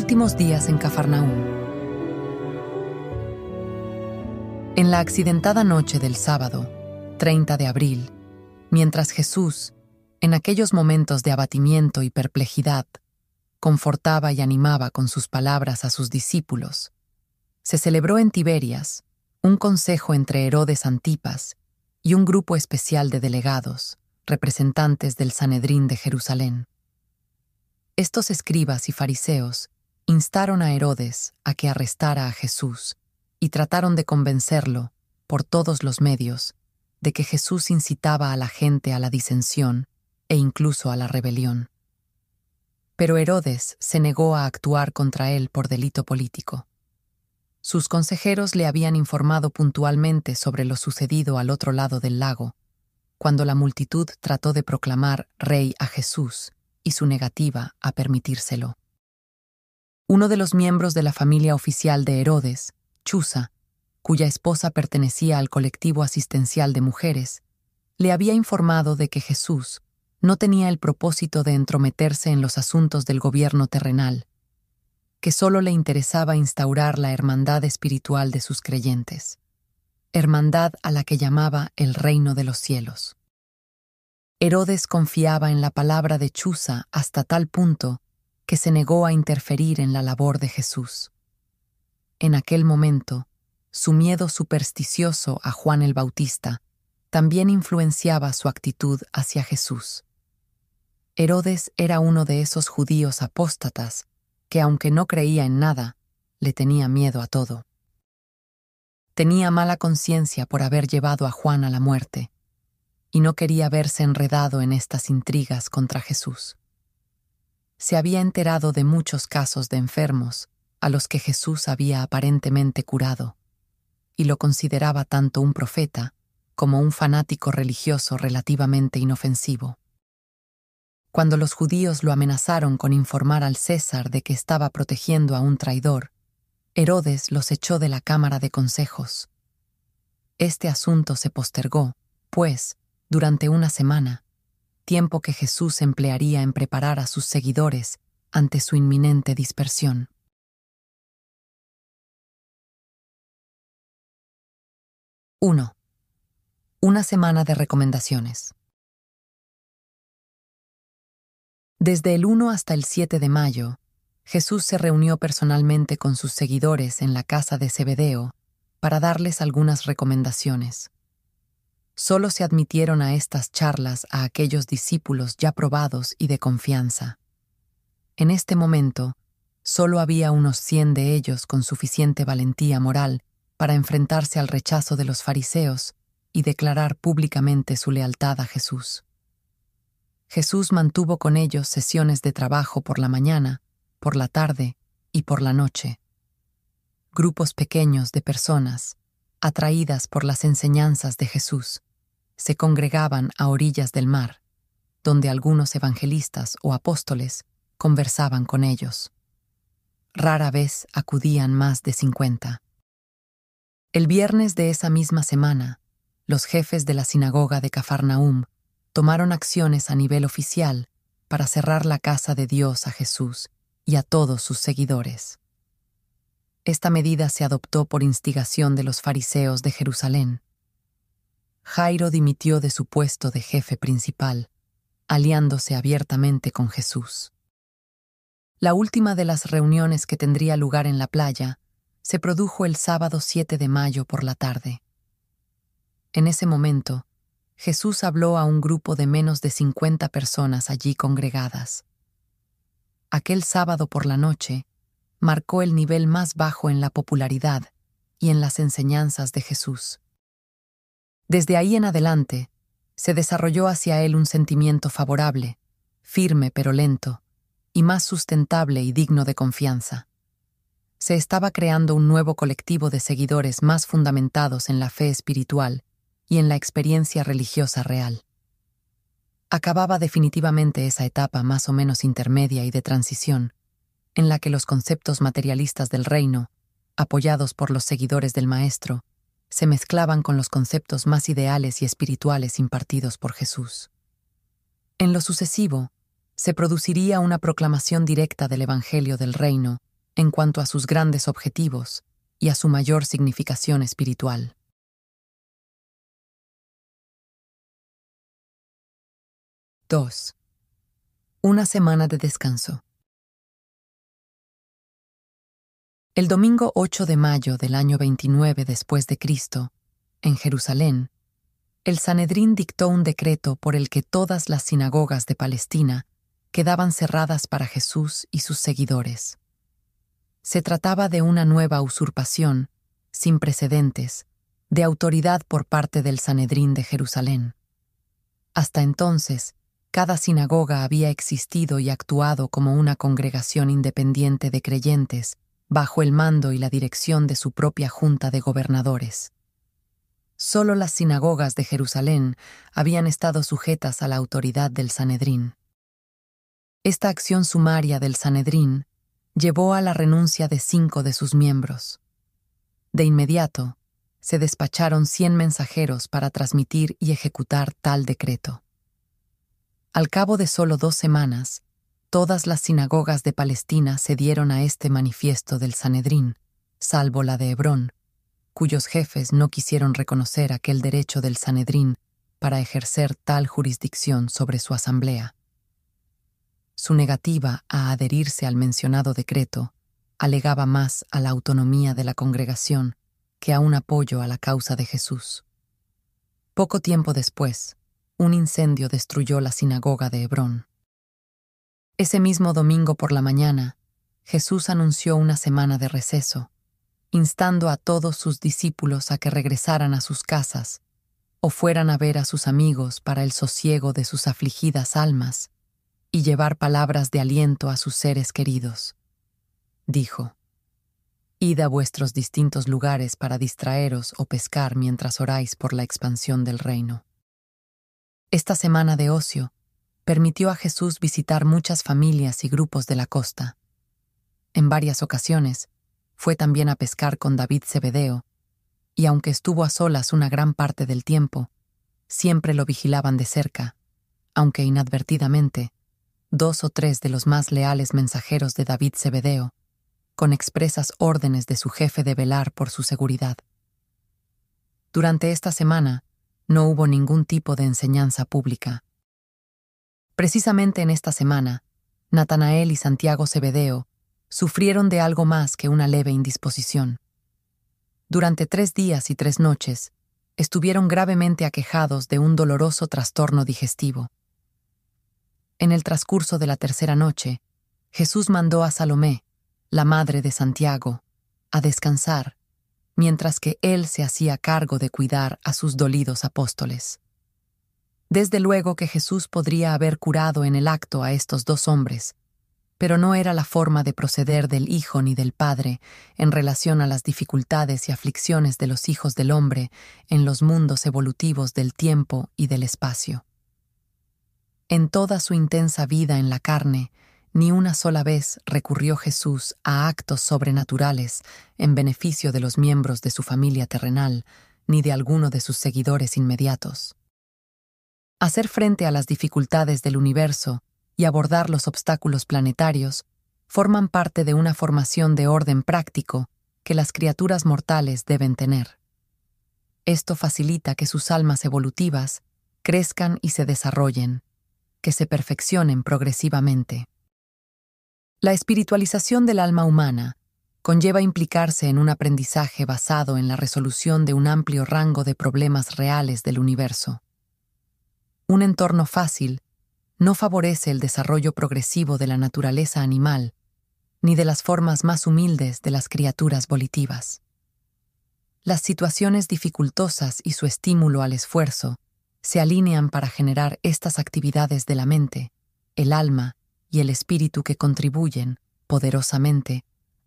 Escrito 154. Últimos días en Cafarnaúm. En la accidentada noche del sábado, 30 de abril, mientras Jesús, en aquellos momentos de abatimiento y perplejidad, confortaba y animaba con sus palabras a sus discípulos, se celebró en Tiberias un consejo entre Herodes Antipas y un grupo especial de delegados, representantes del Sanedrín de Jerusalén. Estos escribas y fariseos instaron a Herodes a que arrestara a Jesús y trataron de convencerlo, por todos los medios, de que Jesús incitaba a la gente a la disensión e incluso a la rebelión. Pero Herodes se negó a actuar contra él por delito político. Sus consejeros le habían informado puntualmente sobre lo sucedido al otro lado del lago, cuando la multitud trató de proclamar rey a Jesús y su negativa a permitírselo. Uno de los miembros de la familia oficial de Herodes, Chusa, cuya esposa pertenecía al colectivo asistencial de mujeres, le había informado de que Jesús no tenía el propósito de entrometerse en los asuntos del gobierno terrenal, que solo le interesaba instaurar la hermandad espiritual de sus creyentes, hermandad a la que llamaba el reino de los cielos. Herodes confiaba en la palabra de Chusa hasta tal punto que se negó a interferir en la labor de Jesús. En aquel momento, su miedo supersticioso a Juan el Bautista también influenciaba su actitud hacia Jesús. Herodes era uno de esos judíos apóstatas que, aunque no creía en nada, le tenía miedo a todo. Tenía mala conciencia por haber llevado a Juan a la muerte, y no quería verse enredado en estas intrigas contra Jesús. Se había enterado de muchos casos de enfermos a los que Jesús había aparentemente curado, y lo consideraba tanto un profeta como un fanático religioso relativamente inofensivo. Cuando los judíos lo amenazaron con informar al César de que estaba protegiendo a un traidor, Herodes los echó de la Cámara de Consejos. Este asunto se postergó, pues, durante una semana, tiempo que Jesús emplearía en preparar a sus seguidores ante su inminente dispersión. ¡1! Una semana de recomendaciones. Desde el 1 hasta el 7 de mayo, Jesús se reunió personalmente con sus seguidores en la casa de Zebedeo para darles algunas recomendaciones solo se admitieron a estas charlas a aquellos discípulos ya probados y de confianza. En este momento, solo había unos cien de ellos con suficiente valentía moral para enfrentarse al rechazo de los fariseos y declarar públicamente su lealtad a Jesús. Jesús mantuvo con ellos sesiones de trabajo por la mañana, por la tarde y por la noche. Grupos pequeños de personas, atraídas por las enseñanzas de Jesús, se congregaban a orillas del mar, donde algunos evangelistas o apóstoles conversaban con ellos. Rara vez acudían más de cincuenta. El viernes de esa misma semana, los jefes de la sinagoga de Cafarnaum tomaron acciones a nivel oficial para cerrar la casa de Dios a Jesús y a todos sus seguidores. Esta medida se adoptó por instigación de los fariseos de Jerusalén, Jairo dimitió de su puesto de jefe principal, aliándose abiertamente con Jesús. La última de las reuniones que tendría lugar en la playa se produjo el sábado 7 de mayo por la tarde. En ese momento, Jesús habló a un grupo de menos de 50 personas allí congregadas. Aquel sábado por la noche marcó el nivel más bajo en la popularidad y en las enseñanzas de Jesús. Desde ahí en adelante, se desarrolló hacia él un sentimiento favorable, firme pero lento, y más sustentable y digno de confianza. Se estaba creando un nuevo colectivo de seguidores más fundamentados en la fe espiritual y en la experiencia religiosa real. Acababa definitivamente esa etapa más o menos intermedia y de transición, en la que los conceptos materialistas del reino, apoyados por los seguidores del Maestro, se mezclaban con los conceptos más ideales y espirituales impartidos por Jesús. En lo sucesivo, se produciría una proclamación directa del Evangelio del Reino en cuanto a sus grandes objetivos y a su mayor significación espiritual. —2. Una semana de descanso. El domingo 8 de mayo del año 29 después de Cristo, en Jerusalén, el Sanedrín dictó un decreto por el que todas las sinagogas de Palestina quedaban cerradas para Jesús y sus seguidores. Se trataba de una nueva usurpación, sin precedentes, de autoridad por parte del Sanedrín de Jerusalén. Hasta entonces, cada sinagoga había existido y actuado como una congregación independiente de creyentes, bajo el mando y la dirección de su propia junta de gobernadores. Solo las sinagogas de Jerusalén habían estado sujetas a la autoridad del Sanedrín. Esta acción sumaria del Sanedrín llevó a la renuncia de cinco de sus miembros. De inmediato, se despacharon cien mensajeros para transmitir y ejecutar tal decreto. Al cabo de solo dos semanas, todas las sinagogas de Palestina cedieron a este manifiesto del Sanedrín, salvo la de Hebrón, cuyos jefes no quisieron reconocer aquel derecho del Sanedrín para ejercer tal jurisdicción sobre su asamblea. Su negativa a adherirse al mencionado decreto alegaba más a la autonomía de la congregación que a un apoyo a la causa de Jesús. Poco tiempo después, un incendio destruyó la sinagoga de Hebrón. Ese mismo domingo por la mañana, Jesús anunció una semana de receso, instando a todos sus discípulos a que regresaran a sus casas o fueran a ver a sus amigos para el sosiego de sus afligidas almas y llevar palabras de aliento a sus seres queridos. Dijo, Id a vuestros distintos lugares para distraeros o pescar mientras oráis por la expansión del reino. Esta semana de ocio permitió a Jesús visitar muchas familias y grupos de la costa. En varias ocasiones, fue también a pescar con David Zebedeo, y aunque estuvo a solas una gran parte del tiempo, siempre lo vigilaban de cerca, aunque inadvertidamente, dos o tres de los más leales mensajeros de David Zebedeo, con expresas órdenes de su jefe de velar por su seguridad. Durante esta semana no hubo ningún tipo de enseñanza pública. Precisamente en esta semana, Natanael y Santiago Zebedeo sufrieron de algo más que una leve indisposición. Durante tres días y tres noches, estuvieron gravemente aquejados de un doloroso trastorno digestivo. En el transcurso de la tercera noche, Jesús mandó a Salomé, la madre de Santiago, a descansar, mientras que él se hacía cargo de cuidar a sus dolidos apóstoles. Desde luego que Jesús podría haber curado en el acto a estos dos hombres, pero no era la forma de proceder del Hijo ni del Padre en relación a las dificultades y aflicciones de los hijos del hombre en los mundos evolutivos del tiempo y del espacio. En toda su intensa vida en la carne, ni una sola vez recurrió Jesús a actos sobrenaturales en beneficio de los miembros de su familia terrenal, ni de alguno de sus seguidores inmediatos. Hacer frente a las dificultades del universo y abordar los obstáculos planetarios forman parte de una formación de orden práctico que las criaturas mortales deben tener. Esto facilita que sus almas evolutivas crezcan y se desarrollen, que se perfeccionen progresivamente. La espiritualización del alma humana conlleva implicarse en un aprendizaje basado en la resolución de un amplio rango de problemas reales del universo. Un entorno fácil no favorece el desarrollo progresivo de la naturaleza animal ni de las formas más humildes de las criaturas volitivas. Las situaciones dificultosas y su estímulo al esfuerzo se alinean para generar estas actividades de la mente, el alma y el espíritu que contribuyen, poderosamente,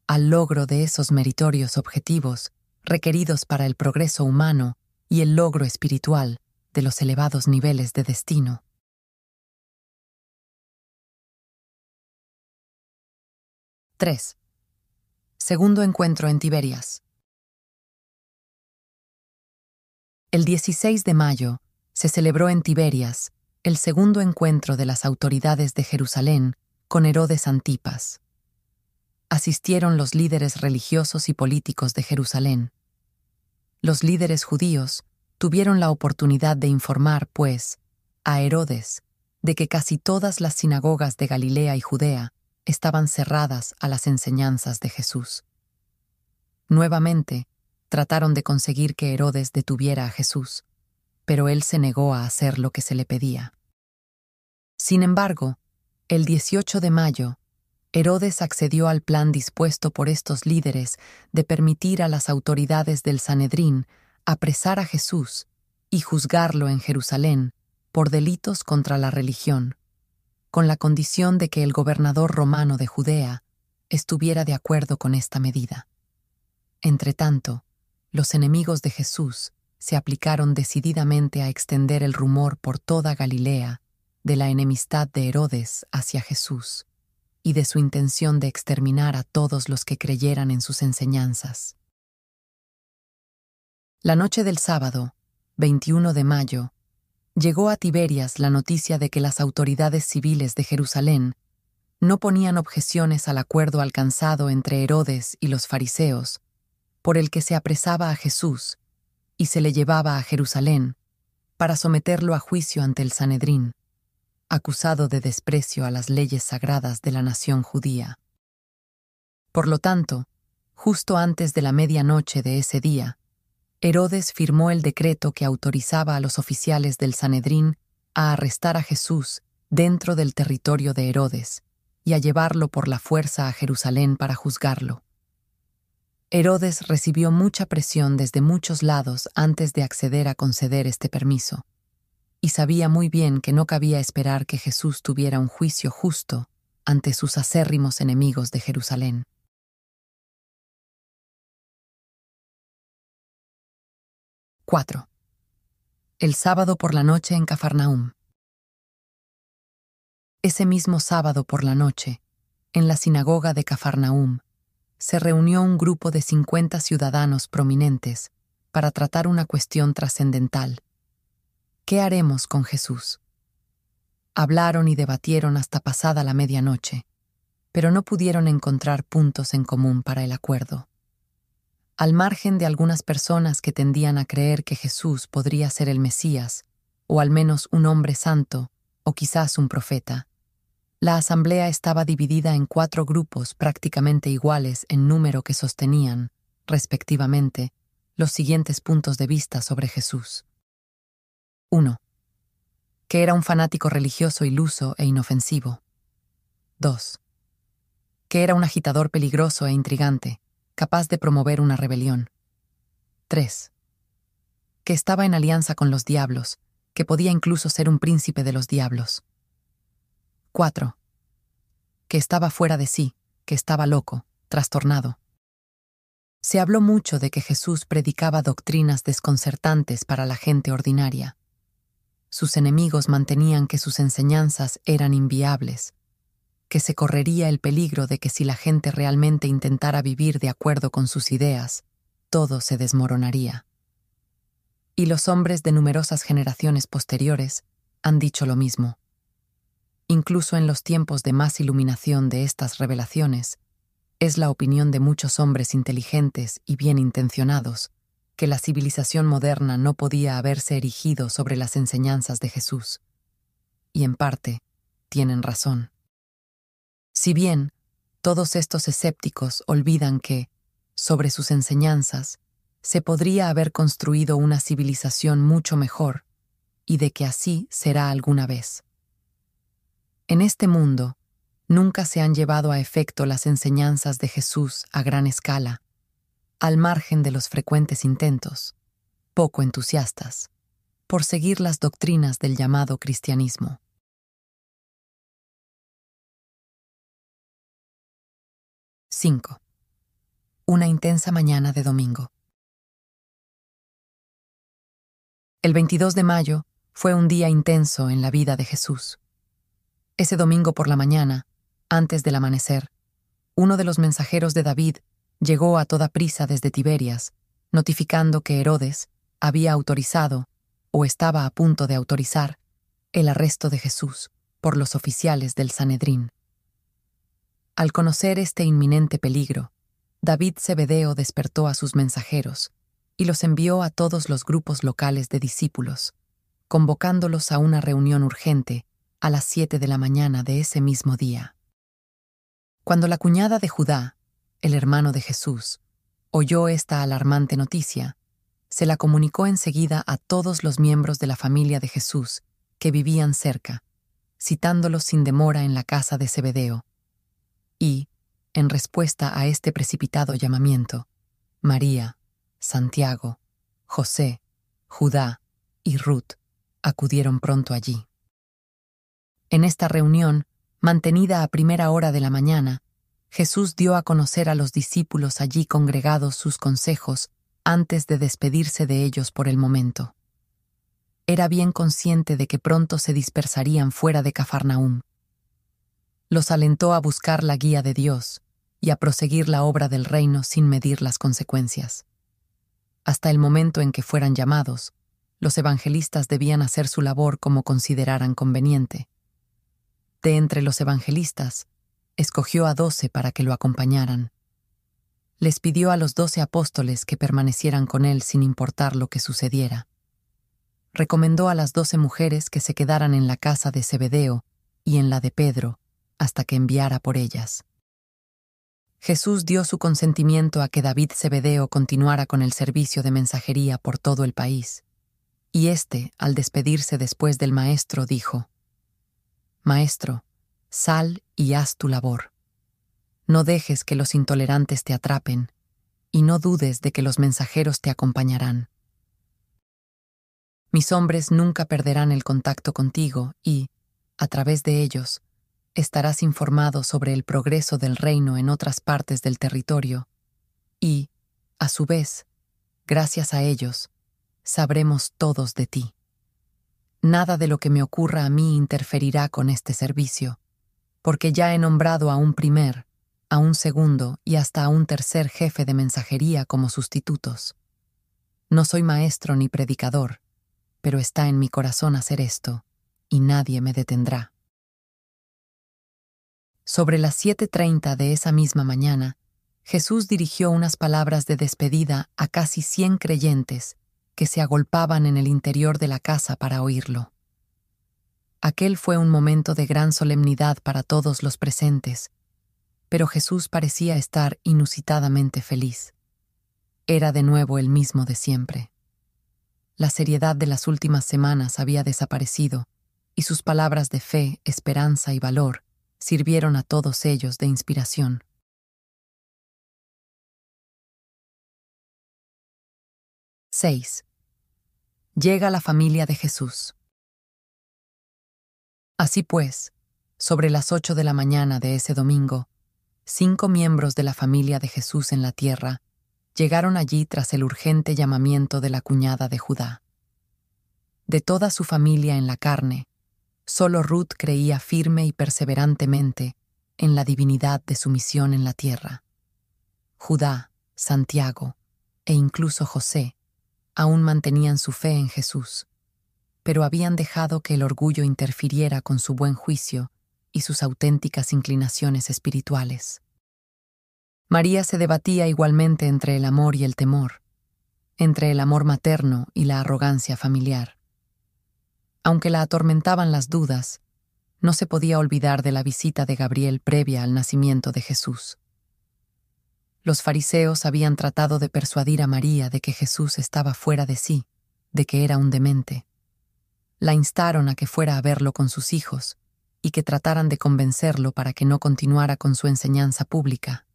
al logro de esos meritorios objetivos requeridos para el progreso humano y el logro espiritual de los elevados niveles de destino. —3. Segundo encuentro en Tiberias. El 16 de mayo, se celebró en Tiberias el segundo encuentro de las autoridades de Jerusalén con Herodes Antipas. Asistieron los líderes religiosos y políticos de Jerusalén. Los líderes judíos tuvieron la oportunidad de informar, pues, a Herodes de que casi todas las sinagogas de Galilea y Judea estaban cerradas a las enseñanzas de Jesús. Nuevamente, trataron de conseguir que Herodes detuviera a Jesús, pero él se negó a hacer lo que se le pedía. Sin embargo, el 18 de mayo, Herodes accedió al plan dispuesto por estos líderes de permitir a las autoridades del Sanedrín apresar a Jesús y juzgarlo en Jerusalén por delitos contra la religión, con la condición de que el gobernador romano de Judea estuviera de acuerdo con esta medida. Entretanto, los enemigos de Jesús se aplicaron decididamente a extender el rumor por toda Galilea de la enemistad de Herodes hacia Jesús y de su intención de exterminar a todos los que creyeran en sus enseñanzas. La noche del sábado, 21 de mayo, llegó a Tiberias la noticia de que las autoridades civiles de Jerusalén no ponían objeciones al acuerdo alcanzado entre Herodes y los fariseos, por el que se apresaba a Jesús y se le llevaba a Jerusalén para someterlo a juicio ante el Sanedrín, acusado de desprecio a las leyes sagradas de la nación judía. Por lo tanto, justo antes de la medianoche de ese día, Herodes firmó el decreto que autorizaba a los oficiales del Sanedrín a arrestar a Jesús dentro del territorio de Herodes y a llevarlo por la fuerza a Jerusalén para juzgarlo. Herodes recibió mucha presión desde muchos lados antes de acceder a conceder este permiso, y sabía muy bien que no cabía esperar que Jesús tuviera un juicio justo ante sus acérrimos enemigos de Jerusalén. 4. El sábado por la noche en Cafarnaum. Ese mismo sábado por la noche, en la sinagoga de Cafarnaum, se reunió un grupo de 50 ciudadanos prominentes para tratar una cuestión trascendental. ¿Qué haremos con Jesús? Hablaron y debatieron hasta pasada la medianoche, pero no pudieron encontrar puntos en común para el acuerdo al margen de algunas personas que tendían a creer que Jesús podría ser el Mesías, o al menos un hombre santo, o quizás un profeta. La asamblea estaba dividida en cuatro grupos prácticamente iguales en número que sostenían, respectivamente, los siguientes puntos de vista sobre Jesús. 1. Que era un fanático religioso iluso e inofensivo. 2. Que era un agitador peligroso e intrigante, capaz de promover una rebelión. 3. Que estaba en alianza con los diablos, que podía incluso ser un príncipe de los diablos. 4. Que estaba fuera de sí, que estaba loco, trastornado. Se habló mucho de que Jesús predicaba doctrinas desconcertantes para la gente ordinaria. Sus enemigos mantenían que sus enseñanzas eran inviables, que se correría el peligro de que si la gente realmente intentara vivir de acuerdo con sus ideas, todo se desmoronaría. Y los hombres de numerosas generaciones posteriores han dicho lo mismo. Incluso en los tiempos de más iluminación de estas revelaciones, es la opinión de muchos hombres inteligentes y bien intencionados que la civilización moderna no podía haberse erigido sobre las enseñanzas de Jesús. Y en parte, tienen razón. Si bien todos estos escépticos olvidan que, sobre sus enseñanzas, se podría haber construido una civilización mucho mejor, y de que así será alguna vez. En este mundo, nunca se han llevado a efecto las enseñanzas de Jesús a gran escala, al margen de los frecuentes intentos, poco entusiastas, por seguir las doctrinas del llamado cristianismo. 5. Una intensa mañana de domingo. El 22 de mayo fue un día intenso en la vida de Jesús. Ese domingo por la mañana, antes del amanecer, uno de los mensajeros de David llegó a toda prisa desde Tiberias, notificando que Herodes había autorizado, o estaba a punto de autorizar, el arresto de Jesús por los oficiales del Sanedrín. Al conocer este inminente peligro, David Zebedeo despertó a sus mensajeros y los envió a todos los grupos locales de discípulos, convocándolos a una reunión urgente a las siete de la mañana de ese mismo día. Cuando la cuñada de Judá, el hermano de Jesús, oyó esta alarmante noticia, se la comunicó enseguida a todos los miembros de la familia de Jesús que vivían cerca, citándolos sin demora en la casa de Zebedeo. Y, en respuesta a este precipitado llamamiento, María, Santiago, José, Judá y Ruth acudieron pronto allí. En esta reunión, mantenida a primera hora de la mañana, Jesús dio a conocer a los discípulos allí congregados sus consejos antes de despedirse de ellos por el momento. Era bien consciente de que pronto se dispersarían fuera de Cafarnaúm. Los alentó a buscar la guía de Dios y a proseguir la obra del reino sin medir las consecuencias. Hasta el momento en que fueran llamados, los evangelistas debían hacer su labor como consideraran conveniente. De entre los evangelistas, escogió a doce para que lo acompañaran les pidió a los doce apóstoles que permanecieran con él sin importar lo que sucediera. Recomendó a las doce mujeres que se quedaran en la casa de Zebedeo y en la de Pedro hasta que enviara por ellas. Jesús dio su consentimiento a que David Zebedeo continuara con el servicio de mensajería por todo el país, y éste, al despedirse después del Maestro, dijo, Maestro, sal y haz tu labor. No dejes que los intolerantes te atrapen, y no dudes de que los mensajeros te acompañarán. Mis hombres nunca perderán el contacto contigo y, a través de ellos, estarás informado sobre el progreso del reino en otras partes del territorio, y, a su vez, gracias a ellos, sabremos todos de ti. Nada de lo que me ocurra a mí interferirá con este servicio, porque ya he nombrado a un primer, a un segundo y hasta a un tercer jefe de mensajería como sustitutos. No soy maestro ni predicador, pero está en mi corazón hacer esto, y nadie me detendrá. Sobre las 7.30 de esa misma mañana, Jesús dirigió unas palabras de despedida a casi cien creyentes que se agolpaban en el interior de la casa para oírlo. Aquel fue un momento de gran solemnidad para todos los presentes, pero Jesús parecía estar inusitadamente feliz. Era de nuevo el mismo de siempre. La seriedad de las últimas semanas había desaparecido, y sus palabras de fe, esperanza y valor sirvieron a todos ellos de inspiración. —6. Llega la familia de Jesús. Así pues, sobre las ocho de la mañana de ese domingo, cinco miembros de la familia de Jesús en la tierra llegaron allí tras el urgente llamamiento de la cuñada de Judá. De toda su familia en la carne, solo Ruth creía firme y perseverantemente en la divinidad de su misión en la tierra. Judá, Santiago e incluso José aún mantenían su fe en Jesús, pero habían dejado que el orgullo interfiriera con su buen juicio y sus auténticas inclinaciones espirituales. María se debatía igualmente entre el amor y el temor, entre el amor materno y la arrogancia familiar. Aunque la atormentaban las dudas, no se podía olvidar de la visita de Gabriel previa al nacimiento de Jesús. Los fariseos habían tratado de persuadir a María de que Jesús estaba fuera de sí, de que era un demente. La instaron a que fuera a verlo con sus hijos, y que trataran de convencerlo para que no continuara con su enseñanza pública.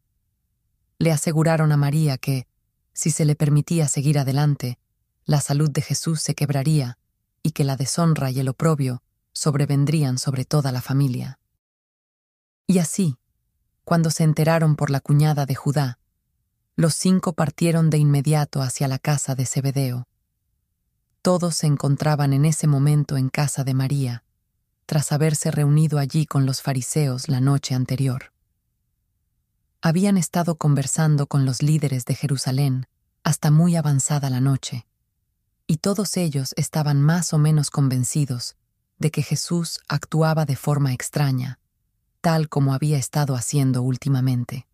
Le aseguraron a María que, si se le permitía seguir adelante, la salud de Jesús se quebraría y que la deshonra y el oprobio sobrevendrían sobre toda la familia. Y así, cuando se enteraron por la cuñada de Judá, los cinco partieron de inmediato hacia la casa de Zebedeo. Todos se encontraban en ese momento en casa de María, tras haberse reunido allí con los fariseos la noche anterior. Habían estado conversando con los líderes de Jerusalén hasta muy avanzada la noche, y todos ellos estaban más o menos convencidos de que Jesús actuaba de forma extraña, tal como había estado haciendo últimamente.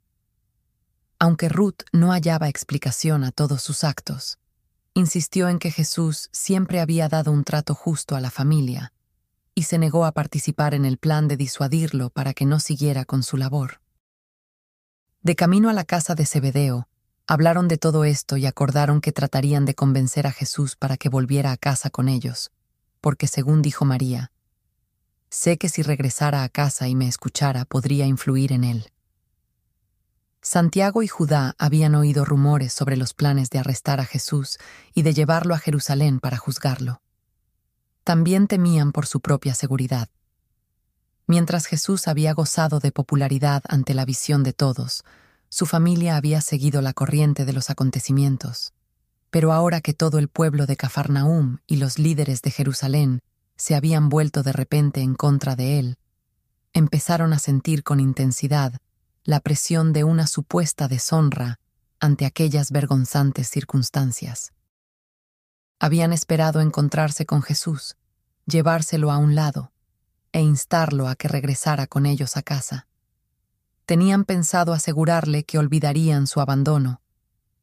Aunque Ruth no hallaba explicación a todos sus actos, insistió en que Jesús siempre había dado un trato justo a la familia y se negó a participar en el plan de disuadirlo para que no siguiera con su labor. De camino a la casa de Zebedeo, hablaron de todo esto y acordaron que tratarían de convencer a Jesús para que volviera a casa con ellos, porque según dijo María, sé que si regresara a casa y me escuchara podría influir en él. Santiago y Judá habían oído rumores sobre los planes de arrestar a Jesús y de llevarlo a Jerusalén para juzgarlo. También temían por su propia seguridad. Mientras Jesús había gozado de popularidad ante la visión de todos, su familia había seguido la corriente de los acontecimientos. Pero ahora que todo el pueblo de Cafarnaum y los líderes de Jerusalén se habían vuelto de repente en contra de él, empezaron a sentir con intensidad la presión de una supuesta deshonra ante aquellas vergonzantes circunstancias. Habían esperado encontrarse con Jesús, llevárselo a un lado e instarlo a que regresara con ellos a casa. Tenían pensado asegurarle que olvidarían su abandono,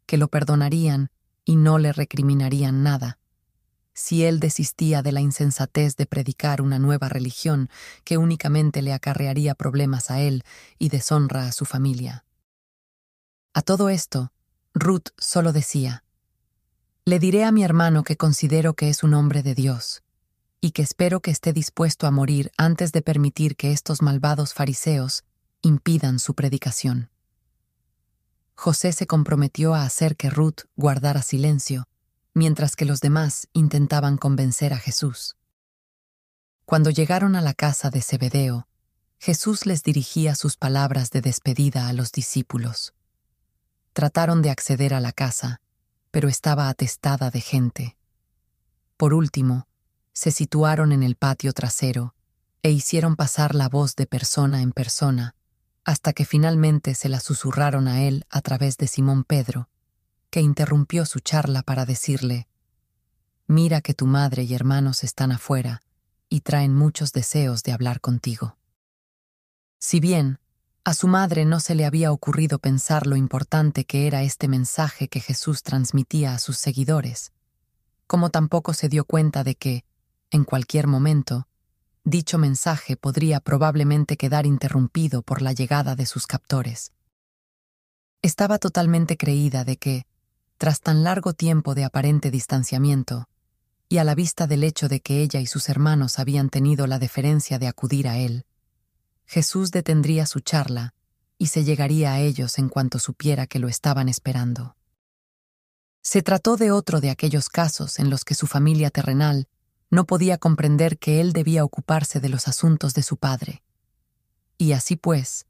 que lo perdonarían y no le recriminarían nada si él desistía de la insensatez de predicar una nueva religión que únicamente le acarrearía problemas a él y deshonra a su familia. A todo esto, Ruth solo decía, Le diré a mi hermano que considero que es un hombre de Dios, y que espero que esté dispuesto a morir antes de permitir que estos malvados fariseos impidan su predicación. José se comprometió a hacer que Ruth guardara silencio, mientras que los demás intentaban convencer a Jesús. Cuando llegaron a la casa de Zebedeo, Jesús les dirigía sus palabras de despedida a los discípulos. Trataron de acceder a la casa, pero estaba atestada de gente. Por último, se situaron en el patio trasero e hicieron pasar la voz de persona en persona, hasta que finalmente se la susurraron a él a través de Simón Pedro, que interrumpió su charla para decirle, Mira que tu madre y hermanos están afuera y traen muchos deseos de hablar contigo. Si bien a su madre no se le había ocurrido pensar lo importante que era este mensaje que Jesús transmitía a sus seguidores, como tampoco se dio cuenta de que, en cualquier momento, dicho mensaje podría probablemente quedar interrumpido por la llegada de sus captores. Estaba totalmente creída de que, tras tan largo tiempo de aparente distanciamiento, y a la vista del hecho de que ella y sus hermanos habían tenido la deferencia de acudir a él, Jesús detendría su charla y se llegaría a ellos en cuanto supiera que lo estaban esperando. Se trató de otro de aquellos casos en los que su familia terrenal no podía comprender que él debía ocuparse de los asuntos de su padre. Y así pues,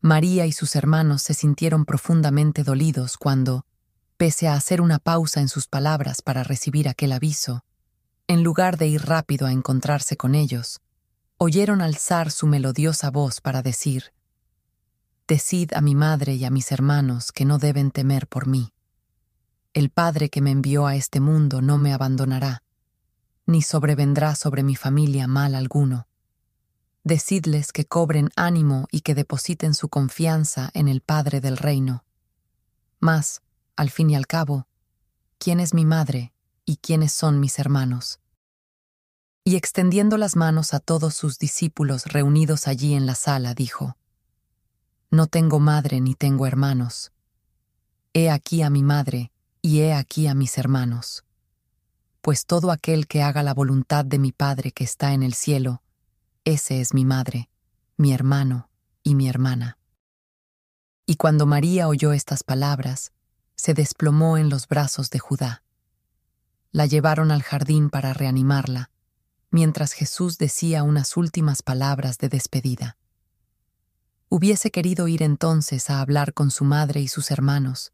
María y sus hermanos se sintieron profundamente dolidos cuando, pese a hacer una pausa en sus palabras para recibir aquel aviso, en lugar de ir rápido a encontrarse con ellos, oyeron alzar su melodiosa voz para decir, Decid a mi madre y a mis hermanos que no deben temer por mí. El Padre que me envió a este mundo no me abandonará, ni sobrevendrá sobre mi familia mal alguno. Decidles que cobren ánimo y que depositen su confianza en el Padre del reino. Mas, al fin y al cabo, quién es mi madre y quiénes son mis hermanos. Y extendiendo las manos a todos sus discípulos reunidos allí en la sala, dijo, No tengo madre ni tengo hermanos. He aquí a mi madre y he aquí a mis hermanos. Pues todo aquel que haga la voluntad de mi Padre que está en el cielo, ese es mi madre, mi hermano y mi hermana. Y cuando María oyó estas palabras, se desplomó en los brazos de Judá. La llevaron al jardín para reanimarla, mientras Jesús decía unas últimas palabras de despedida. Hubiese querido ir entonces a hablar con su madre y sus hermanos,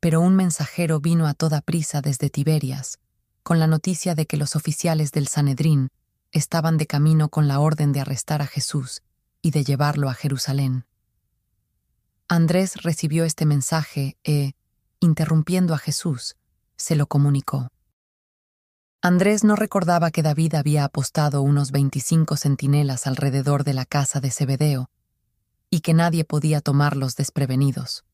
pero un mensajero vino a toda prisa desde Tiberias, con la noticia de que los oficiales del Sanedrín estaban de camino con la orden de arrestar a Jesús y de llevarlo a Jerusalén. Andrés recibió este mensaje e, interrumpiendo a Jesús, se lo comunicó. Andrés no recordaba que David había apostado unos 25 centinelas alrededor de la casa de Zebedeo y que nadie podía tomarlos desprevenidos.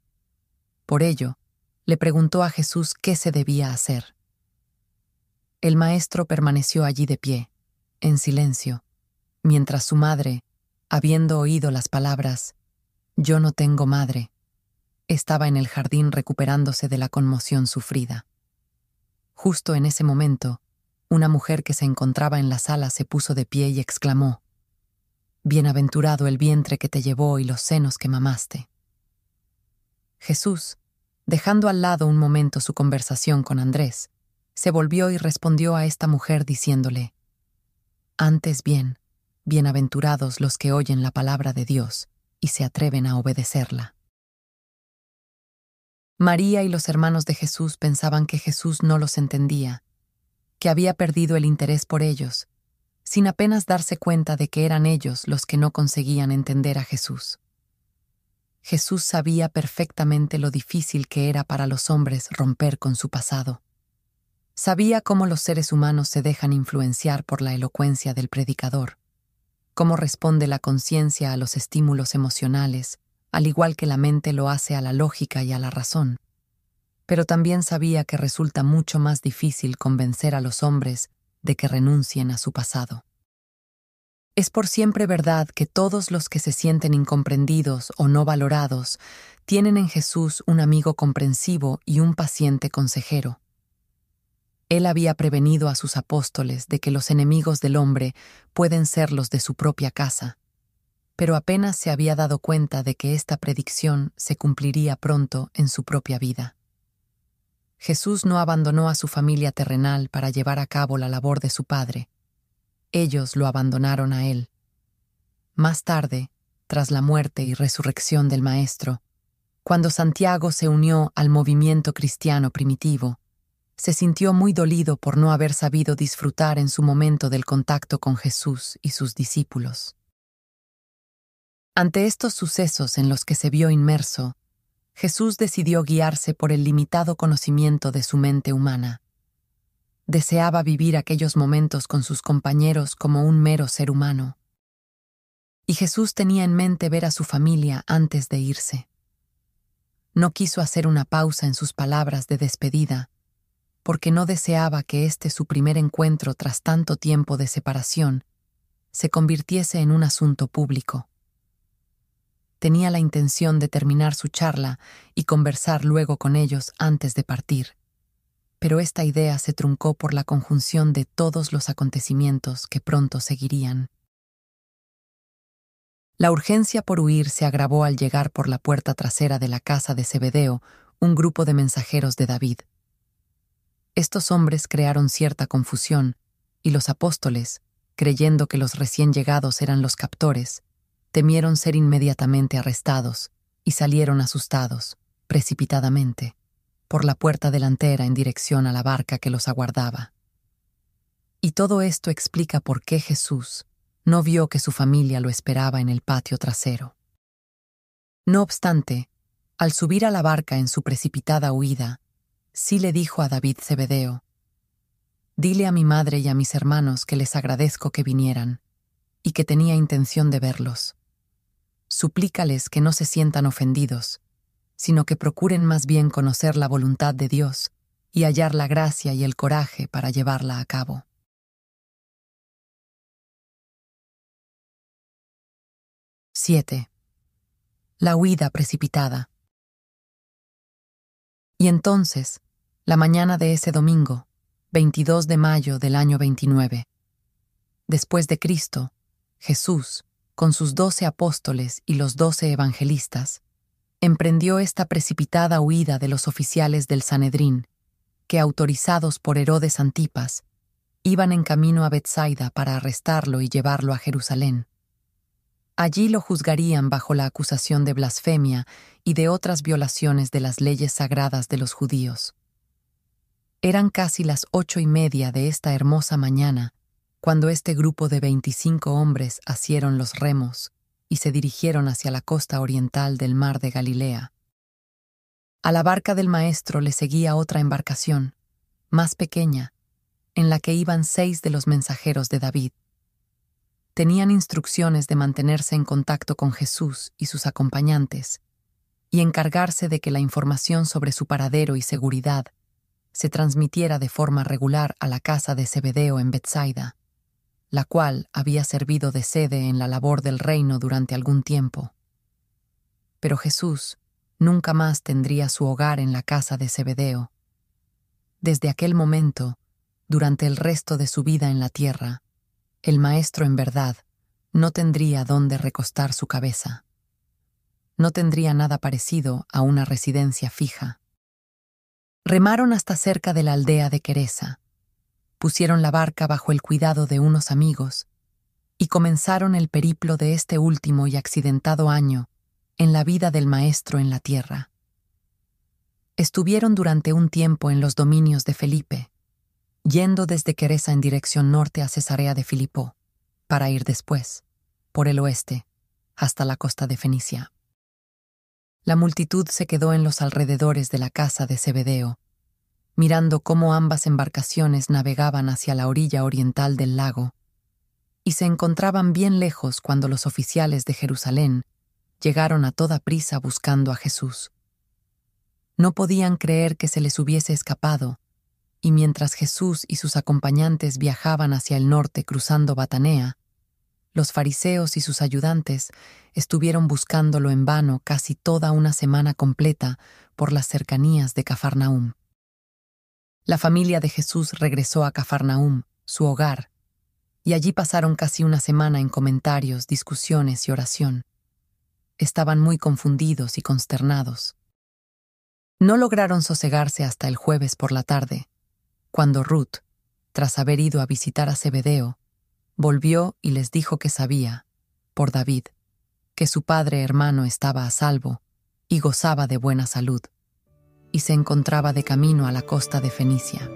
Por ello, le preguntó a Jesús qué se debía hacer. El maestro permaneció allí de pie, en silencio, mientras su madre, habiendo oído las palabras, Yo no tengo madre, estaba en el jardín recuperándose de la conmoción sufrida. Justo en ese momento, una mujer que se encontraba en la sala se puso de pie y exclamó, Bienaventurado el vientre que te llevó y los senos que mamaste. Jesús, dejando al lado un momento su conversación con Andrés, se volvió y respondió a esta mujer diciéndole, Antes bien, bienaventurados los que oyen la palabra de Dios y se atreven a obedecerla. María y los hermanos de Jesús pensaban que Jesús no los entendía que había perdido el interés por ellos, sin apenas darse cuenta de que eran ellos los que no conseguían entender a Jesús. Jesús sabía perfectamente lo difícil que era para los hombres romper con su pasado. Sabía cómo los seres humanos se dejan influenciar por la elocuencia del predicador, cómo responde la conciencia a los estímulos emocionales, al igual que la mente lo hace a la lógica y a la razón pero también sabía que resulta mucho más difícil convencer a los hombres de que renuncien a su pasado. Es por siempre verdad que todos los que se sienten incomprendidos o no valorados tienen en Jesús un amigo comprensivo y un paciente consejero. Él había prevenido a sus apóstoles de que los enemigos del hombre pueden ser los de su propia casa, pero apenas se había dado cuenta de que esta predicción se cumpliría pronto en su propia vida. Jesús no abandonó a su familia terrenal para llevar a cabo la labor de su Padre. Ellos lo abandonaron a Él. Más tarde, tras la muerte y resurrección del Maestro, cuando Santiago se unió al movimiento cristiano primitivo, se sintió muy dolido por no haber sabido disfrutar en su momento del contacto con Jesús y sus discípulos. Ante estos sucesos en los que se vio inmerso, Jesús decidió guiarse por el limitado conocimiento de su mente humana. Deseaba vivir aquellos momentos con sus compañeros como un mero ser humano. Y Jesús tenía en mente ver a su familia antes de irse. No quiso hacer una pausa en sus palabras de despedida, porque no deseaba que este su primer encuentro tras tanto tiempo de separación se convirtiese en un asunto público tenía la intención de terminar su charla y conversar luego con ellos antes de partir. Pero esta idea se truncó por la conjunción de todos los acontecimientos que pronto seguirían. La urgencia por huir se agravó al llegar por la puerta trasera de la casa de Zebedeo un grupo de mensajeros de David. Estos hombres crearon cierta confusión, y los apóstoles, creyendo que los recién llegados eran los captores, temieron ser inmediatamente arrestados y salieron asustados, precipitadamente, por la puerta delantera en dirección a la barca que los aguardaba. Y todo esto explica por qué Jesús no vio que su familia lo esperaba en el patio trasero. No obstante, al subir a la barca en su precipitada huida, sí le dijo a David Zebedeo, Dile a mi madre y a mis hermanos que les agradezco que vinieran, y que tenía intención de verlos suplícales que no se sientan ofendidos, sino que procuren más bien conocer la voluntad de Dios y hallar la gracia y el coraje para llevarla a cabo. —7. La huida precipitada. Y entonces, la mañana de ese domingo, 22 de mayo del año 29, después de Cristo, Jesús, con sus doce apóstoles y los doce evangelistas, emprendió esta precipitada huida de los oficiales del Sanedrín, que, autorizados por Herodes Antipas, iban en camino a Bethsaida para arrestarlo y llevarlo a Jerusalén. Allí lo juzgarían bajo la acusación de blasfemia y de otras violaciones de las leyes sagradas de los judíos. Eran casi las ocho y media de esta hermosa mañana cuando este grupo de veinticinco hombres asieron los remos y se dirigieron hacia la costa oriental del mar de Galilea. A la barca del maestro le seguía otra embarcación, más pequeña, en la que iban seis de los mensajeros de David. Tenían instrucciones de mantenerse en contacto con Jesús y sus acompañantes, y encargarse de que la información sobre su paradero y seguridad se transmitiera de forma regular a la casa de Zebedeo en Bethsaida, la cual había servido de sede en la labor del reino durante algún tiempo. Pero Jesús nunca más tendría su hogar en la casa de Zebedeo. Desde aquel momento, durante el resto de su vida en la tierra, el maestro en verdad no tendría dónde recostar su cabeza. No tendría nada parecido a una residencia fija. Remaron hasta cerca de la aldea de Queresa, pusieron la barca bajo el cuidado de unos amigos y comenzaron el periplo de este último y accidentado año en la vida del maestro en la tierra. Estuvieron durante un tiempo en los dominios de Felipe, yendo desde Queresa en dirección norte a Cesarea de Filipo, para ir después, por el oeste, hasta la costa de Fenicia. La multitud se quedó en los alrededores de la casa de Zebedeo, mirando cómo ambas embarcaciones navegaban hacia la orilla oriental del lago, y se encontraban bien lejos cuando los oficiales de Jerusalén llegaron a toda prisa buscando a Jesús. No podían creer que se les hubiese escapado, y mientras Jesús y sus acompañantes viajaban hacia el norte cruzando Batanea, los fariseos y sus ayudantes estuvieron buscándolo en vano casi toda una semana completa por las cercanías de Cafarnaum. La familia de Jesús regresó a Cafarnaum, su hogar, y allí pasaron casi una semana en comentarios, discusiones y oración. Estaban muy confundidos y consternados. No lograron sosegarse hasta el jueves por la tarde, cuando Ruth, tras haber ido a visitar a Zebedeo, volvió y les dijo que sabía, por David, que su padre hermano estaba a salvo y gozaba de buena salud, y se encontraba de camino a la costa de Fenicia.